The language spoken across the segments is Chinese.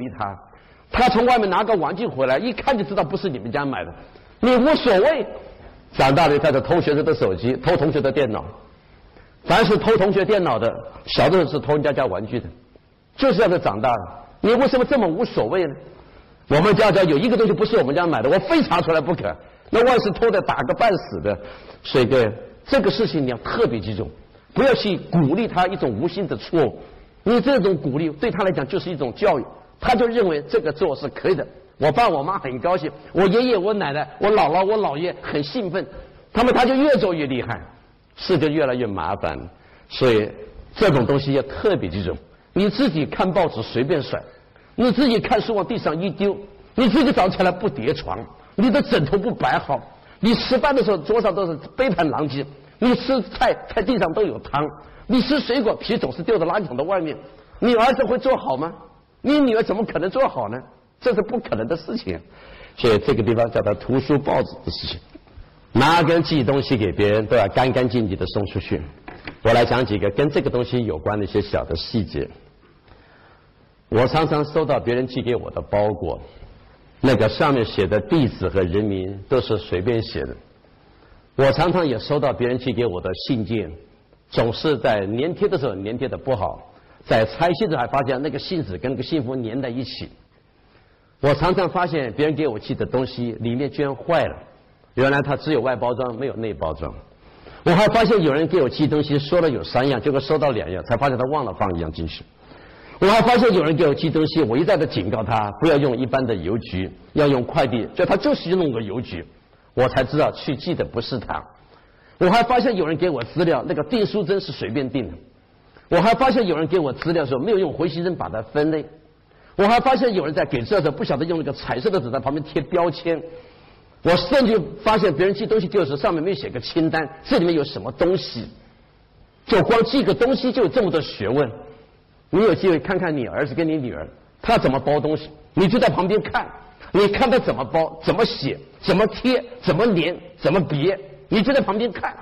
励他。他从外面拿个玩具回来，一看就知道不是你们家买的，你无所谓。长大了带着偷学生的手机，偷同学的电脑。凡是偷同学电脑的，小的时候是偷人家家玩具的，就是这样长大的。你为什么这么无所谓呢？我们家家有一个东西不是我们家买的，我非查出来不可。那万事偷的，打个半死的。所以，各位，这个事情你要特别记住，不要去鼓励他一种无心的错误。你这种鼓励对他来讲就是一种教育，他就认为这个做是可以的。我爸我妈很高兴，我爷爷我奶奶我姥姥我姥爷很兴奋，他们他就越做越厉害。事就越来越麻烦，所以这种东西要特别记住。你自己看报纸随便甩，你自己看书往地上一丢，你自己早起来不叠床，你的枕头不摆好，你吃饭的时候桌上都是杯盘狼藉，你吃菜菜地上都有汤，你吃水果皮总是掉到垃圾桶的外面，你儿子会做好吗？你女儿怎么可能做好呢？这是不可能的事情。所以这个地方叫他图书报纸的事情。拿根寄东西给别人都要干干净净的送出去。我来讲几个跟这个东西有关的一些小的细节。我常常收到别人寄给我的包裹，那个上面写的地址和人名都是随便写的。我常常也收到别人寄给我的信件，总是在粘贴的时候粘贴的不好，在拆信的时候还发现那个信纸跟那个信封粘在一起。我常常发现别人给我寄的东西里面居然坏了。原来它只有外包装，没有内包装。我还发现有人给我寄东西，说了有三样，结果收到两样，才发现他忘了放一样进去。我还发现有人给我寄东西，我一再的警告他不要用一般的邮局，要用快递，就他就是弄个邮局，我才知道去寄的不是他。我还发现有人给我资料，那个订书针是随便订的。我还发现有人给我资料的时候没有用回形针把它分类。我还发现有人在给资料的时不晓得用那个彩色的纸在旁边贴标签。我甚至发现别人寄东西的时候上面没有写个清单，这里面有什么东西？就光寄个东西就有这么多学问。你有机会看看你儿子跟你女儿，他怎么包东西，你就在旁边看，你看他怎么包、怎么写、怎么贴、怎么粘、怎么别，你就在旁边看，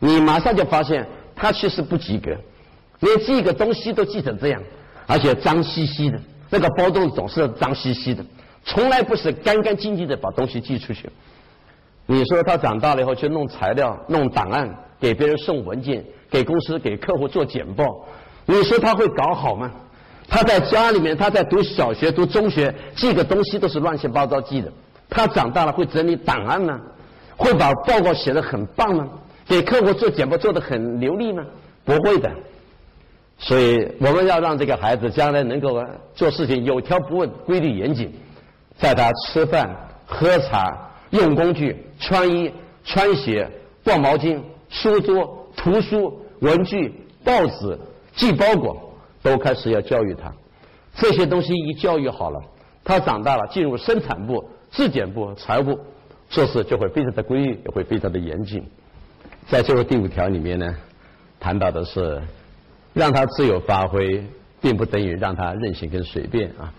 你马上就发现他其实不及格，连寄个东西都寄成这样，而且脏兮兮的，那个包装总是脏兮兮的。从来不是干干净净的把东西寄出去。你说他长大了以后去弄材料、弄档案，给别人送文件，给公司、给客户做简报，你说他会搞好吗？他在家里面，他在读小学、读中学，寄个东西都是乱七八糟寄的。他长大了会整理档案吗？会把报告写得很棒吗？给客户做简报做得很流利吗？不会的。所以我们要让这个孩子将来能够做事情有条不紊、规律严谨。在他吃饭、喝茶、用工具、穿衣、穿鞋、挂毛巾、书桌、图书、文具、报纸、寄包裹，都开始要教育他。这些东西一教育好了，他长大了进入生产部、质检部、财务，做事就会非常的规律，也会非常的严谨。在最后第五条里面呢，谈到的是让他自由发挥，并不等于让他任性跟随便啊。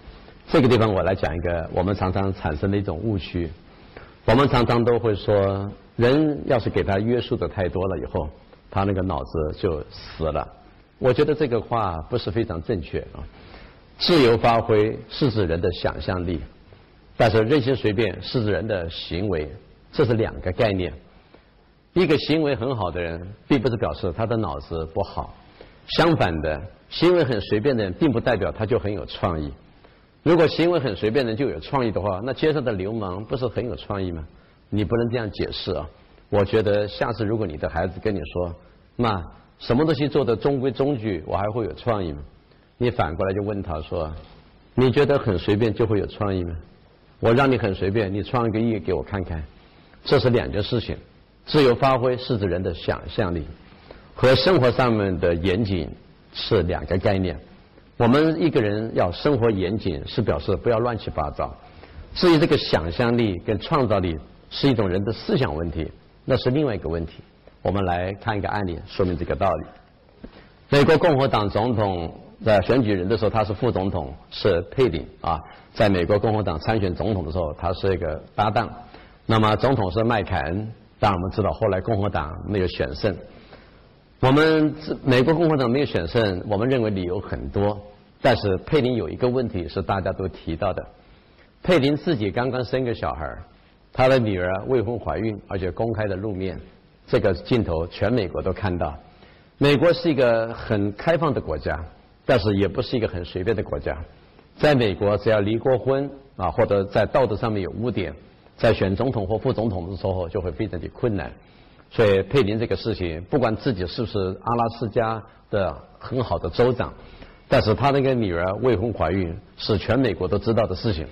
这个地方我来讲一个我们常常产生的一种误区，我们常常都会说，人要是给他约束的太多了以后，他那个脑子就死了。我觉得这个话不是非常正确啊。自由发挥是指人的想象力，但是任性随便是指人的行为，这是两个概念。一个行为很好的人，并不是表示他的脑子不好，相反的，行为很随便的人，并不代表他就很有创意。如果行为很随便的人就有创意的话，那街上的流氓不是很有创意吗？你不能这样解释啊！我觉得下次如果你的孩子跟你说，妈，什么东西做的中规中矩，我还会有创意吗？你反过来就问他说，你觉得很随便就会有创意吗？我让你很随便，你创一个意给我看看，这是两件事情。自由发挥是指人的想象力，和生活上面的严谨是两个概念。我们一个人要生活严谨，是表示不要乱七八糟。至于这个想象力跟创造力是一种人的思想问题，那是另外一个问题。我们来看一个案例，说明这个道理。美国共和党总统在选举人的时候，他是副总统，是佩林啊。在美国共和党参选总统的时候，他是一个搭档。那么总统是麦凯恩，但我们知道后来共和党没有选胜。我们美国共和党没有选胜，我们认为理由很多。但是佩林有一个问题是大家都提到的，佩林自己刚刚生个小孩她的女儿未婚怀孕，而且公开的露面，这个镜头全美国都看到。美国是一个很开放的国家，但是也不是一个很随便的国家。在美国，只要离过婚啊，或者在道德上面有污点，在选总统或副总统的时候就会非常的困难。所以佩林这个事情，不管自己是不是阿拉斯加的很好的州长，但是他那个女儿未婚怀孕是全美国都知道的事情，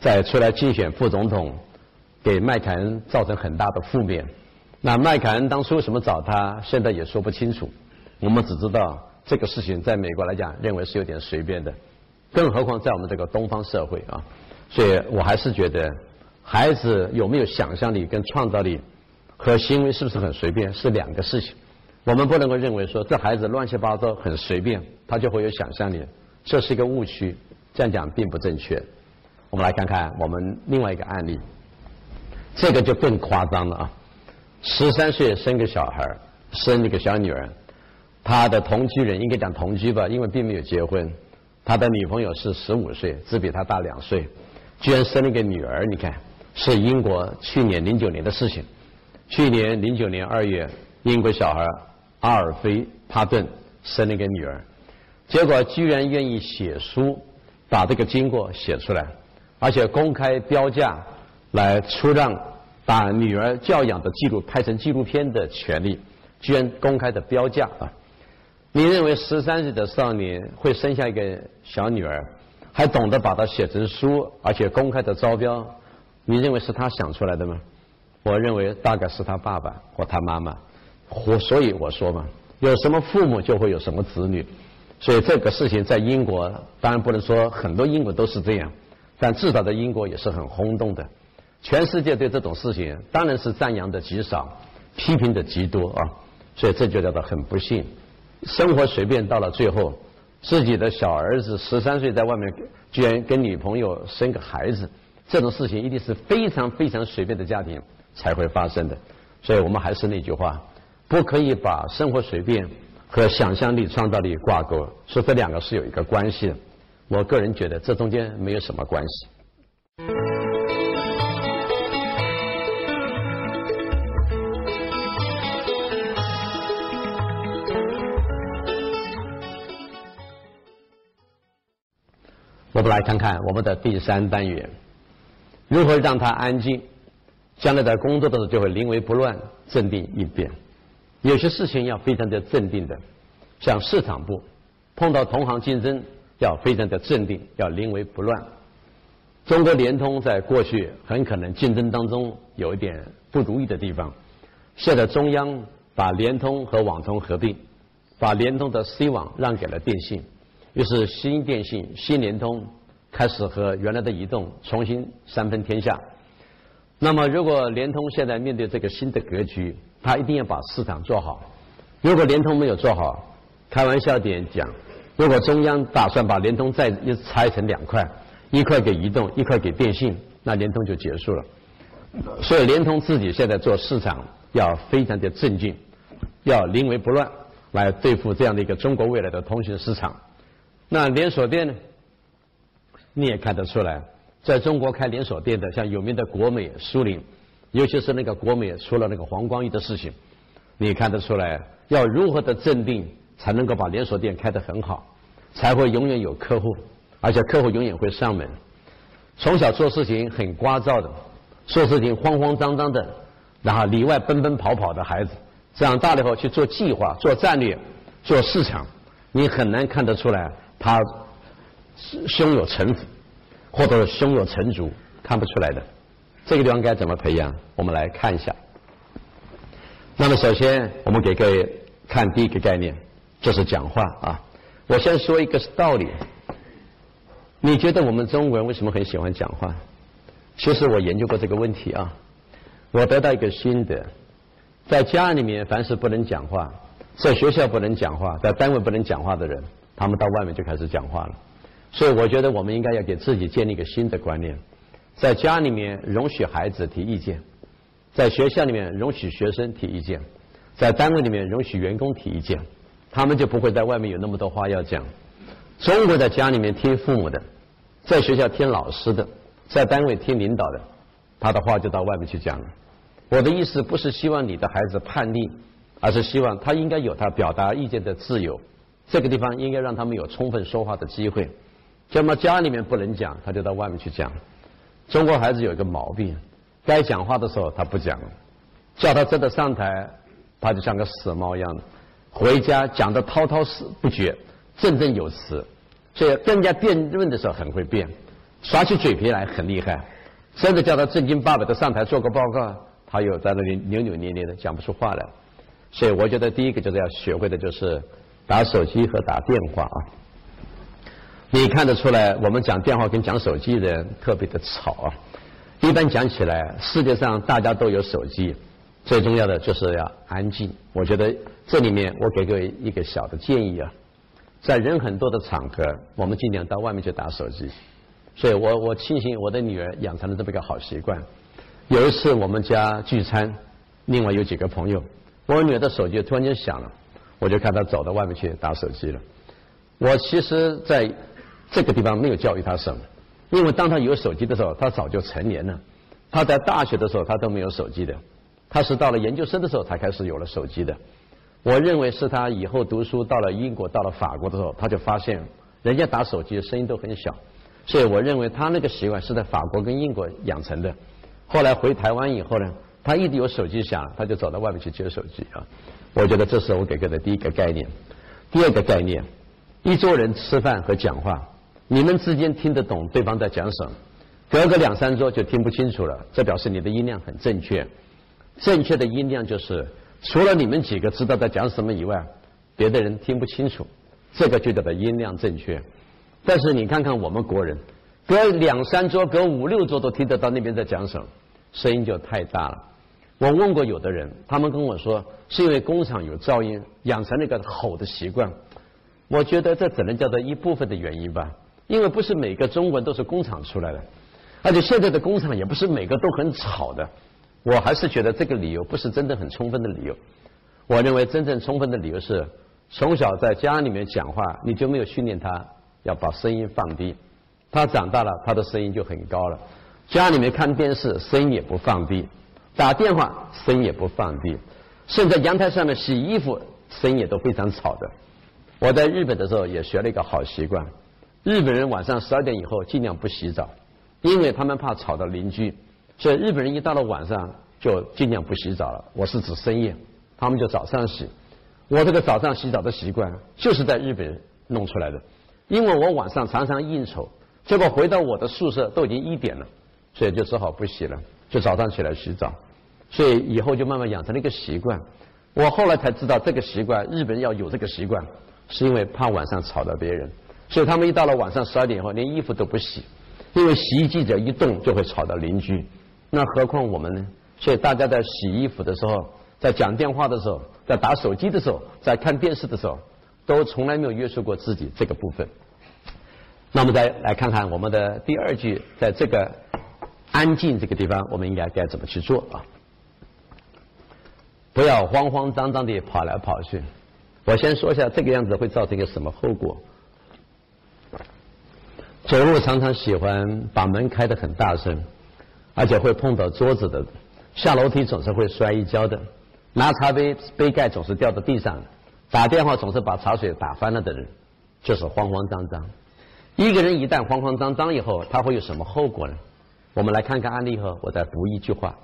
在出来竞选副总统。给麦凯恩造成很大的负面。那麦凯恩当初为什么找他，现在也说不清楚。我们只知道这个事情在美国来讲，认为是有点随便的，更何况在我们这个东方社会啊。所以我还是觉得，孩子有没有想象力跟创造力，和行为是不是很随便是两个事情。我们不能够认为说这孩子乱七八糟很随便，他就会有想象力，这是一个误区。这样讲并不正确。我们来看看我们另外一个案例。这个就更夸张了啊！十三岁生个小孩生一个小女儿，他的同居人应该讲同居吧，因为并没有结婚。他的女朋友是十五岁，只比他大两岁，居然生了个女儿。你看，是英国去年零九年的事情。去年零九年二月，英国小孩阿尔菲帕顿生了一个女儿，结果居然愿意写书，把这个经过写出来，而且公开标价。来出让把女儿教养的记录拍成纪录片的权利，居然公开的标价啊！你认为十三岁的少年会生下一个小女儿，还懂得把它写成书，而且公开的招标？你认为是他想出来的吗？我认为大概是他爸爸或他妈妈。或所以我说嘛，有什么父母就会有什么子女。所以这个事情在英国，当然不能说很多英国都是这样，但至少在英国也是很轰动的。全世界对这种事情当然是赞扬的极少，批评的极多啊，所以这就叫做很不幸。生活随便到了最后，自己的小儿子十三岁在外面居然跟女朋友生个孩子，这种事情一定是非常非常随便的家庭才会发生的。所以我们还是那句话，不可以把生活随便和想象力、创造力挂钩，说这两个是有一个关系的。我个人觉得这中间没有什么关系。我们来看看我们的第三单元，如何让他安静，将来在工作的时候就会临危不乱、镇定应变。有些事情要非常的镇定的，像市场部碰到同行竞争要非常的镇定，要临危不乱。中国联通在过去很可能竞争当中有一点不如意的地方，现在中央把联通和网通合并，把联通的 C 网让给了电信。于是新电信、新联通开始和原来的移动重新三分天下。那么，如果联通现在面对这个新的格局，它一定要把市场做好。如果联通没有做好，开玩笑点讲，如果中央打算把联通再一拆成两块，一块给移动，一块给电信，那联通就结束了。所以，联通自己现在做市场要非常的镇静，要临危不乱，来对付这样的一个中国未来的通讯市场。那连锁店呢？你也看得出来，在中国开连锁店的，像有名的国美、苏宁，尤其是那个国美出了那个黄光裕的事情，你看得出来，要如何的镇定，才能够把连锁店开得很好，才会永远有客户，而且客户永远会上门。从小做事情很聒噪的，做事情慌慌张张的，然后里外奔奔跑跑的孩子，长大了以后去做计划、做战略、做市场，你很难看得出来。他 胸有成竹，或者胸有成竹，看不出来的。这个地方该怎么培养？我们来看一下。那么首先，我们给各位看第一个概念，就是讲话啊。我先说一个道理。你觉得我们中国人为什么很喜欢讲话？其实我研究过这个问题啊。我得到一个心得：在家里面，凡是不能讲话，在学校不能讲话，在单位不能讲话的人。他们到外面就开始讲话了，所以我觉得我们应该要给自己建立一个新的观念，在家里面容许孩子提意见，在学校里面容许学生提意见，在单位里面容许员工提意见，他们就不会在外面有那么多话要讲。中国在家里面听父母的，在学校听老师的，在单位听领导的，他的话就到外面去讲了。我的意思不是希望你的孩子叛逆，而是希望他应该有他表达意见的自由。这个地方应该让他们有充分说话的机会。那么家里面不能讲，他就到外面去讲。中国孩子有一个毛病，该讲话的时候他不讲，叫他真的上台，他就像个死猫一样的，回家讲的滔滔不绝，振振有词。所以跟人家辩论的时候很会辩，耍起嘴皮来很厉害。真的叫他正经八百的上台做个报告，他又在那里扭扭捏捏的讲不出话来。所以我觉得第一个就是要学会的就是打手机和打电话啊。你看得出来，我们讲电话跟讲手机的人特别的吵啊。一般讲起来，世界上大家都有手机，最重要的就是要安静。我觉得这里面我给各位一个小的建议啊，在人很多的场合，我们尽量到外面去打手机。所以我我庆幸我的女儿养成了这么一个好习惯。有一次我们家聚餐，另外有几个朋友，我女儿的手机突然间响了，我就看她走到外面去打手机了。我其实在。这个地方没有教育他什么，因为当他有手机的时候，他早就成年了。他在大学的时候，他都没有手机的，他是到了研究生的时候才开始有了手机的。我认为是他以后读书到了英国、到了法国的时候，他就发现人家打手机声音都很小，所以我认为他那个习惯是在法国跟英国养成的。后来回台湾以后呢，他一直有手机响，他就走到外面去接手机啊。我觉得这是我给他的第一个概念。第二个概念，一桌人吃饭和讲话。你们之间听得懂对方在讲什么，隔个两三桌就听不清楚了，这表示你的音量很正确。正确的音量就是除了你们几个知道在讲什么以外，别的人听不清楚，这个就叫做音量正确。但是你看看我们国人，隔两三桌、隔五六桌都听得到那边在讲什么，声音就太大了。我问过有的人，他们跟我说是因为工厂有噪音，养成了一个吼的习惯。我觉得这只能叫做一部分的原因吧。因为不是每个中国人都是工厂出来的，而且现在的工厂也不是每个都很吵的。我还是觉得这个理由不是真的很充分的理由。我认为真正充分的理由是，从小在家里面讲话，你就没有训练他要把声音放低，他长大了他的声音就很高了。家里面看电视声音也不放低，打电话声音也不放低，甚至阳台上面洗衣服声音也都非常吵的。我在日本的时候也学了一个好习惯。日本人晚上十二点以后尽量不洗澡，因为他们怕吵到邻居，所以日本人一到了晚上就尽量不洗澡了。我是指深夜，他们就早上洗。我这个早上洗澡的习惯就是在日本弄出来的，因为我晚上常常应酬，结果回到我的宿舍都已经一点了，所以就只好不洗了，就早上起来洗澡。所以以后就慢慢养成了一个习惯。我后来才知道这个习惯，日本人要有这个习惯，是因为怕晚上吵到别人。所以他们一到了晚上十二点以后，连衣服都不洗，因为洗衣机只要一动就会吵到邻居。那何况我们呢？所以大家在洗衣服的时候，在讲电话的时候，在打手机的时候，在看电视的时候，都从来没有约束过自己这个部分。那么再来看看我们的第二句，在这个安静这个地方，我们应该该怎么去做啊？不要慌慌张张地跑来跑去。我先说一下这个样子会造成一个什么后果。走路常常喜欢把门开得很大声，而且会碰到桌子的；下楼梯总是会摔一跤的；拿茶杯杯盖总是掉到地上；打电话总是把茶水打翻了的人，就是慌慌张张。一个人一旦慌慌张张以后，他会有什么后果呢？我们来看看案例后，我再补一句话。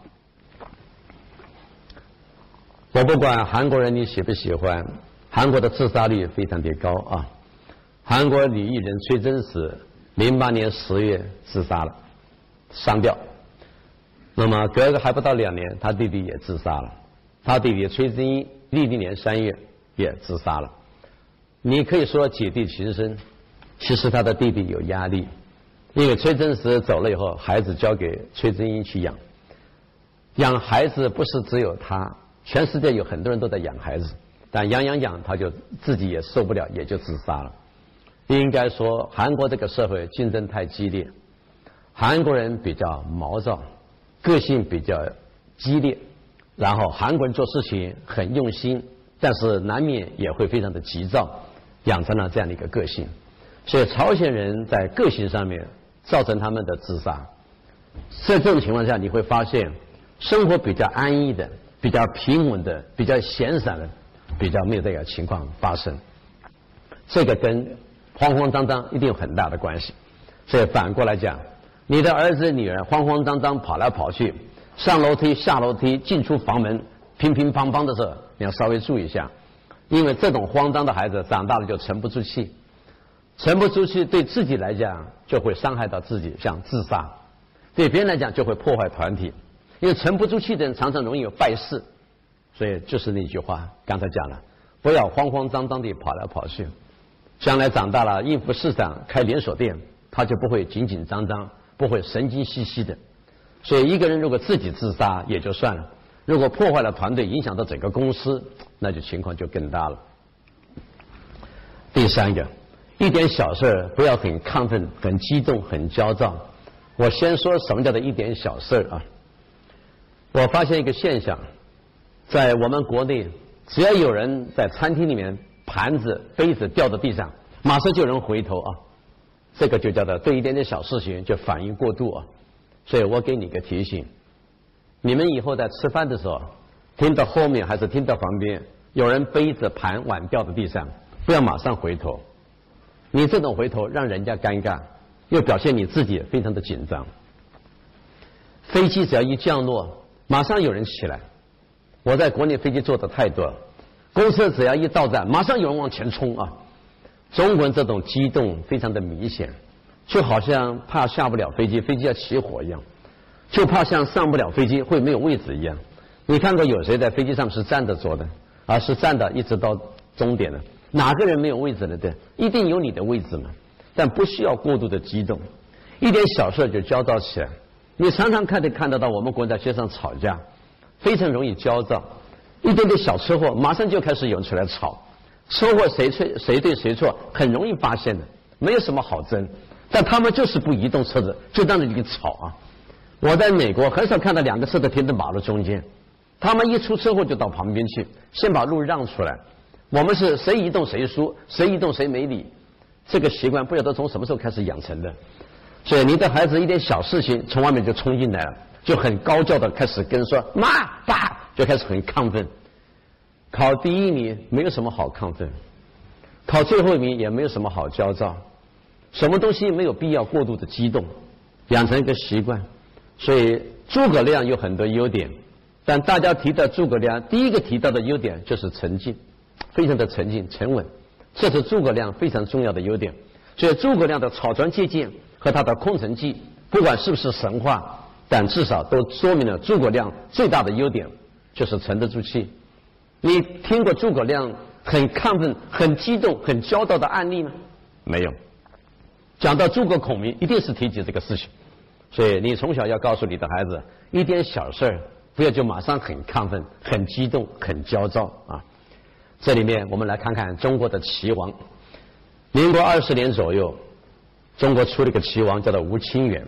我不管韩国人你喜不喜欢，韩国的自杀率非常的高啊！韩国女艺人崔真实。零八年十月自杀了，上吊。那么隔个还不到两年，他弟弟也自杀了。他弟弟崔真英历年三月也自杀了。你可以说姐弟情深，其实他的弟弟有压力，因为崔真实走了以后，孩子交给崔真英去养。养孩子不是只有他，全世界有很多人都在养孩子，但养养养，他就自己也受不了，也就自杀了。应该说，韩国这个社会竞争太激烈，韩国人比较毛躁，个性比较激烈，然后韩国人做事情很用心，但是难免也会非常的急躁，养成了这样的一个个性。所以朝鲜人在个性上面造成他们的自杀。在这种情况下，你会发现生活比较安逸的、比较平稳的、比较闲散的，比较没有这个情况发生。这个跟慌慌张张一定有很大的关系。所以反过来讲，你的儿子女儿慌慌张张跑来跑去，上楼梯下楼梯进出房门乒乒乓乓的时候，你要稍微注意一下，因为这种慌张的孩子长大了就沉不住气，沉不住气对自己来讲就会伤害到自己，像自杀；对别人来讲就会破坏团体。因为沉不住气的人常常容易有败事，所以就是那句话，刚才讲了，不要慌慌张张地跑来跑去，将来长大了应付市场开连锁店。他就不会紧紧张张，不会神经兮兮的。所以，一个人如果自己自杀也就算了，如果破坏了团队，影响到整个公司，那就情况就更大了。第三个，一点小事不要很亢奋、很激动、很焦躁。我先说什么叫做一点小事啊？我发现一个现象，在我们国内，只要有人在餐厅里面盘子、杯子掉到地上，马上就有人回头啊。这个就叫做对一点点小事情就反应过度啊，所以我给你个提醒，你们以后在吃饭的时候，听到后面还是听到旁边有人杯子盘碗掉到地上，不要马上回头，你这种回头让人家尴尬，又表现你自己非常的紧张。飞机只要一降落，马上有人起来，我在国内飞机坐的太多了，公车只要一到站，马上有人往前冲啊。中国人这种激动非常的明显，就好像怕下不了飞机，飞机要起火一样，就怕像上不了飞机会没有位置一样。你看过有谁在飞机上是站着坐的，而是站的一直到终点的？哪个人没有位置了的？一定有你的位置嘛。但不需要过度的激动，一点小事就焦躁起来。你常常看得看得到我们国家街上吵架，非常容易焦躁，一点点小车祸马上就开始有人出来吵。车祸谁错谁对谁错，很容易发现的，没有什么好争。但他们就是不移动车子，就在那里吵啊！我在美国很少看到两个车子停在马路中间，他们一出车祸就到旁边去，先把路让出来。我们是谁移动谁输，谁移动谁没理。这个习惯不晓得从什么时候开始养成的。所以你的孩子一点小事情从外面就冲进来了，就很高叫的开始跟说妈爸，就开始很亢奋。考第一名没有什么好亢奋，考最后一名也没有什么好焦躁，什么东西没有必要过度的激动，养成一个习惯。所以诸葛亮有很多优点，但大家提到诸葛亮，第一个提到的优点就是沉静，非常的沉静沉稳，这是诸葛亮非常重要的优点。所以诸葛亮的草船借箭和他的空城计，不管是不是神话，但至少都说明了诸葛亮最大的优点就是沉得住气。你听过诸葛亮很亢奋、很激动、很焦躁的案例吗？没有。讲到诸葛孔明，一定是提及这个事情。所以你从小要告诉你的孩子，一点小事儿不要就马上很亢奋、很激动、很焦躁啊。这里面我们来看看中国的齐王。民国二十年左右，中国出了个齐王，叫做吴清源。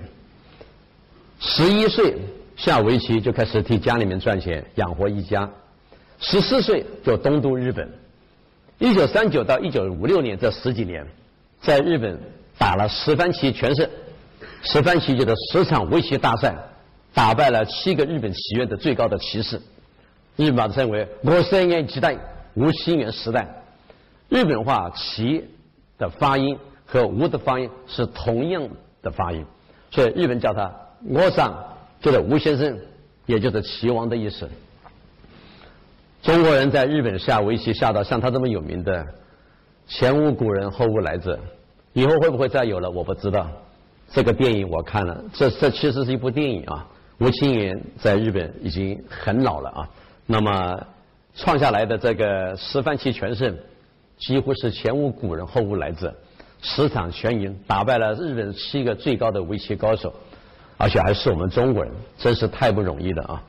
十一岁下围棋就开始替家里面赚钱，养活一家。十四岁就东渡日本，一九三九到一九五六年这十几年，在日本打了十番棋全胜，十番棋就是十场围棋大赛，打败了七个日本棋院的最高的棋士，日本称为“我三年期代吴清源时代”。日本话“棋”的发音和“吴”的发音是同样的发音，所以日本叫他“我上”，就是吴先生，也就是棋王的意思。中国人在日本下围棋下到像他这么有名的，前无古人后无来者，以后会不会再有了？我不知道。这个电影我看了，这这其实是一部电影啊。吴清源在日本已经很老了啊，那么创下来的这个十番棋全胜，几乎是前无古人后无来者，十场全赢，打败了日本七个最高的围棋高手，而且还是我们中国人，真是太不容易了啊。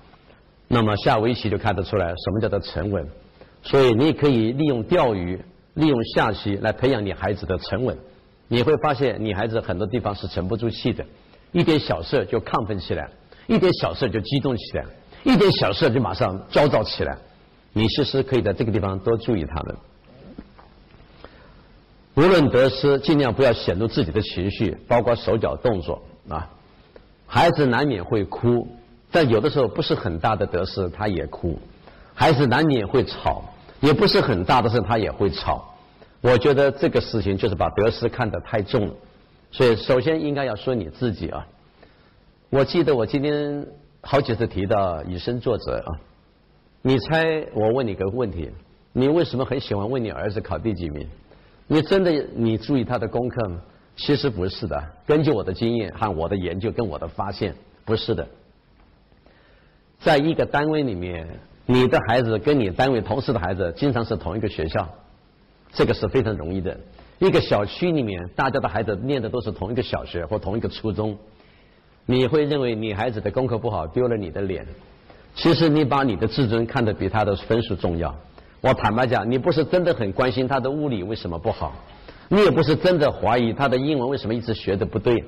那么下围棋就看得出来什么叫做沉稳，所以你可以利用钓鱼、利用下棋来培养你孩子的沉稳。你会发现你孩子很多地方是沉不住气的，一点小事就亢奋起来，一点小事就激动起来，一点小事就马上焦躁起来。你其实可以在这个地方多注意他们。无论得失，尽量不要显露自己的情绪，包括手脚动作啊。孩子难免会哭，但有的时候不是很大的得失，他也哭。孩子难免会吵，也不是很大的事，他也会吵。我觉得这个事情就是把得失看得太重了。所以，首先应该要说你自己啊。我记得我今天好几次提到以身作则啊。你猜我问你个问题：你为什么很喜欢问你儿子考第几名？你真的你注意他的功课吗？其实不是的。根据我的经验和我的研究跟我的发现，不是的。在一个单位里面，你的孩子跟你单位同事的孩子经常是同一个学校，这个是非常容易的。一个小区里面，大家的孩子念的都是同一个小学或同一个初中，你会认为你孩子的功课不好丢了你的脸。其实你把你的自尊看得比他的分数重要。我坦白讲，你不是真的很关心他的物理为什么不好，你也不是真的怀疑他的英文为什么一直学的不对，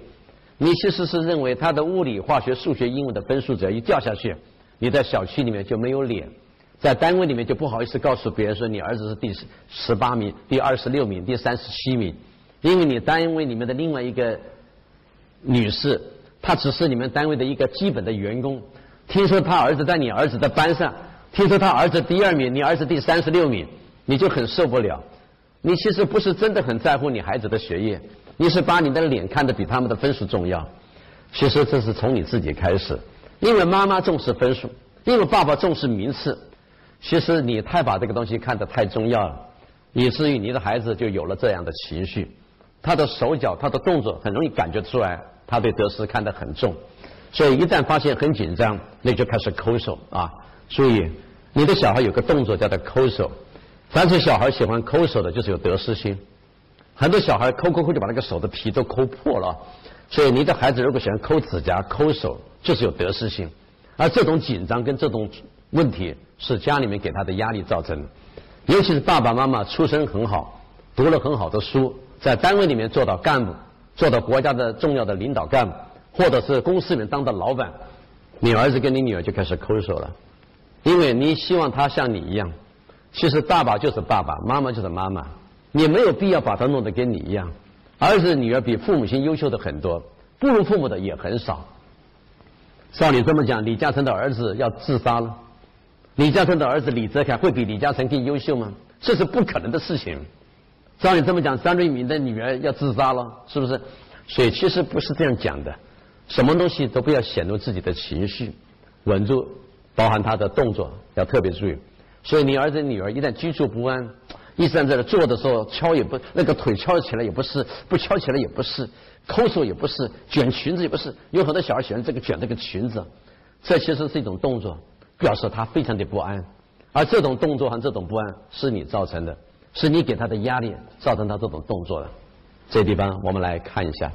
你其实是认为他的物理、化学、数学、英文的分数只要一掉下去，你在小区里面就没有脸，在单位里面就不好意思告诉别人说你儿子是第十十八名、第二十六名、第三十七名，因为你单位里面的另外一个女士，她只是你们单位的一个基本的员工，听说她儿子在你儿子的班上。听说他儿子第二名，你儿子第三十六名，你就很受不了。你其实不是真的很在乎你孩子的学业，你是把你的脸看得比他们的分数重要。其实这是从你自己开始，因为妈妈重视分数，因为爸爸重视名次。其实你太把这个东西看得太重要了，以至于你的孩子就有了这样的情绪。他的手脚、他的动作很容易感觉出来，他对得失看得很重。所以一旦发现很紧张，那就开始抠手啊，注意。你的小孩有个动作叫做抠手，凡是小孩喜欢抠手的，就是有得失心。很多小孩抠抠抠就把那个手的皮都抠破了，所以你的孩子如果喜欢抠指甲、抠手，就是有得失心。而这种紧张跟这种问题是家里面给他的压力造成的。尤其是爸爸妈妈出身很好，读了很好的书，在单位里面做到干部，做到国家的重要的领导干部，或者是公司里面当的老板，你儿子跟你女儿就开始抠手了。因为你希望他像你一样，其实爸爸就是爸爸，妈妈就是妈妈，你没有必要把他弄得跟你一样。儿子女儿比父母亲优秀的很多，不如父母的也很少。照你这么讲，李嘉诚的儿子要自杀了，李嘉诚的儿子李泽楷会比李嘉诚更优秀吗？这是不可能的事情。照你这么讲，张瑞敏的女儿要自杀了，是不是？所以其实不是这样讲的，什么东西都不要显露自己的情绪，稳住。包含他的动作要特别注意，所以你儿子女儿一旦居住不安，一直在这坐的时候敲也不那个腿敲起来也不是，不敲起来也不是，抠手也不是，卷裙子也不是，有很多小孩喜欢这个卷这个裙子，这其实是一种动作，表示他非常的不安，而这种动作和这种不安是你造成的，是你给他的压力造成他这种动作的。这地方我们来看一下，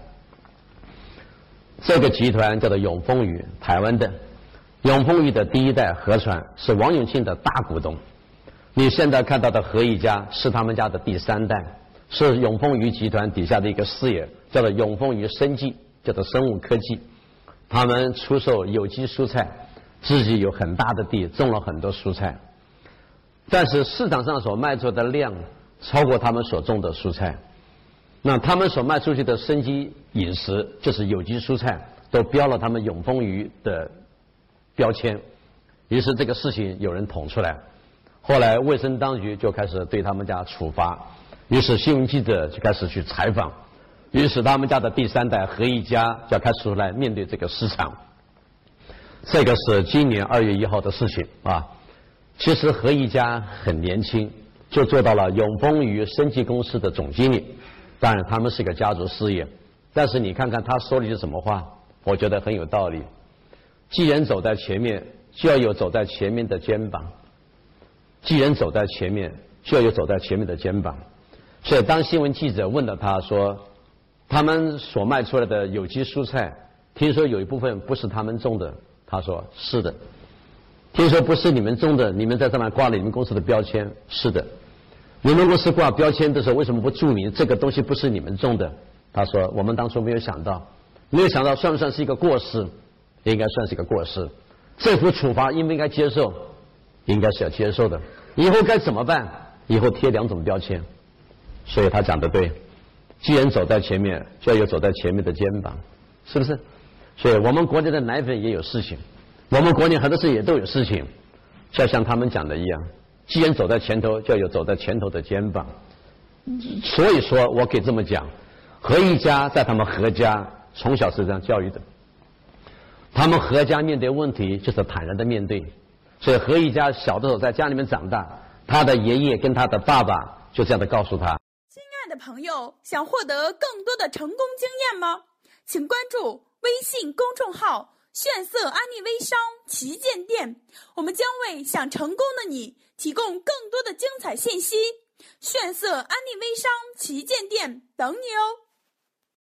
这个集团叫做永丰宇，台湾的。永丰余的第一代河川是王永庆的大股东，你现在看到的何一家是他们家的第三代，是永丰余集团底下的一个事业，叫做永丰余生技，叫做生物科技。他们出售有机蔬菜，自己有很大的地，种了很多蔬菜，但是市场上所卖出的量超过他们所种的蔬菜。那他们所卖出去的生机饮食，就是有机蔬菜，都标了他们永丰余的。标签，于是这个事情有人捅出来，后来卫生当局就开始对他们家处罚，于是新闻记者就开始去采访，于是他们家的第三代何一家就开始出来面对这个市场。这个是今年二月一号的事情啊。其实何一家很年轻，就做到了永丰余生技公司的总经理，当然他们是一个家族事业，但是你看看他说了一句什么话，我觉得很有道理。既然走在前面，就要有走在前面的肩膀。既然走在前面，就要有走在前面的肩膀。所以，当新闻记者问到他说：“他们所卖出来的有机蔬菜，听说有一部分不是他们种的。”他说：“是的。”听说不是你们种的，你们在上面挂了你们公司的标签。是的。你们公司挂标签的时候，为什么不注明这个东西不是你们种的？他说：“我们当初没有想到，没有想到算不算是一个过失？”应该算是个过失，政府处罚应不应该接受？应该是要接受的。以后该怎么办？以后贴两种标签。所以他讲的对。既然走在前面，就要有走在前面的肩膀，是不是？所以我们国内的奶粉也有事情，我们国内很多事也都有事情，就像他们讲的一样，既然走在前头，就要有走在前头的肩膀。所以说，我可以这么讲，何一家在他们何家从小是这样教育的，他们何家面对问题就是坦然的面对，所以何一家小的时候在家里面长大，他的爷爷跟他的爸爸就这样的告诉他。亲爱的朋友，想获得更多的成功经验吗？请关注微信公众号“炫色安利微商旗舰店”，我们将为想成功的你提供更多的精彩信息。炫色安利微商旗舰店等你哦。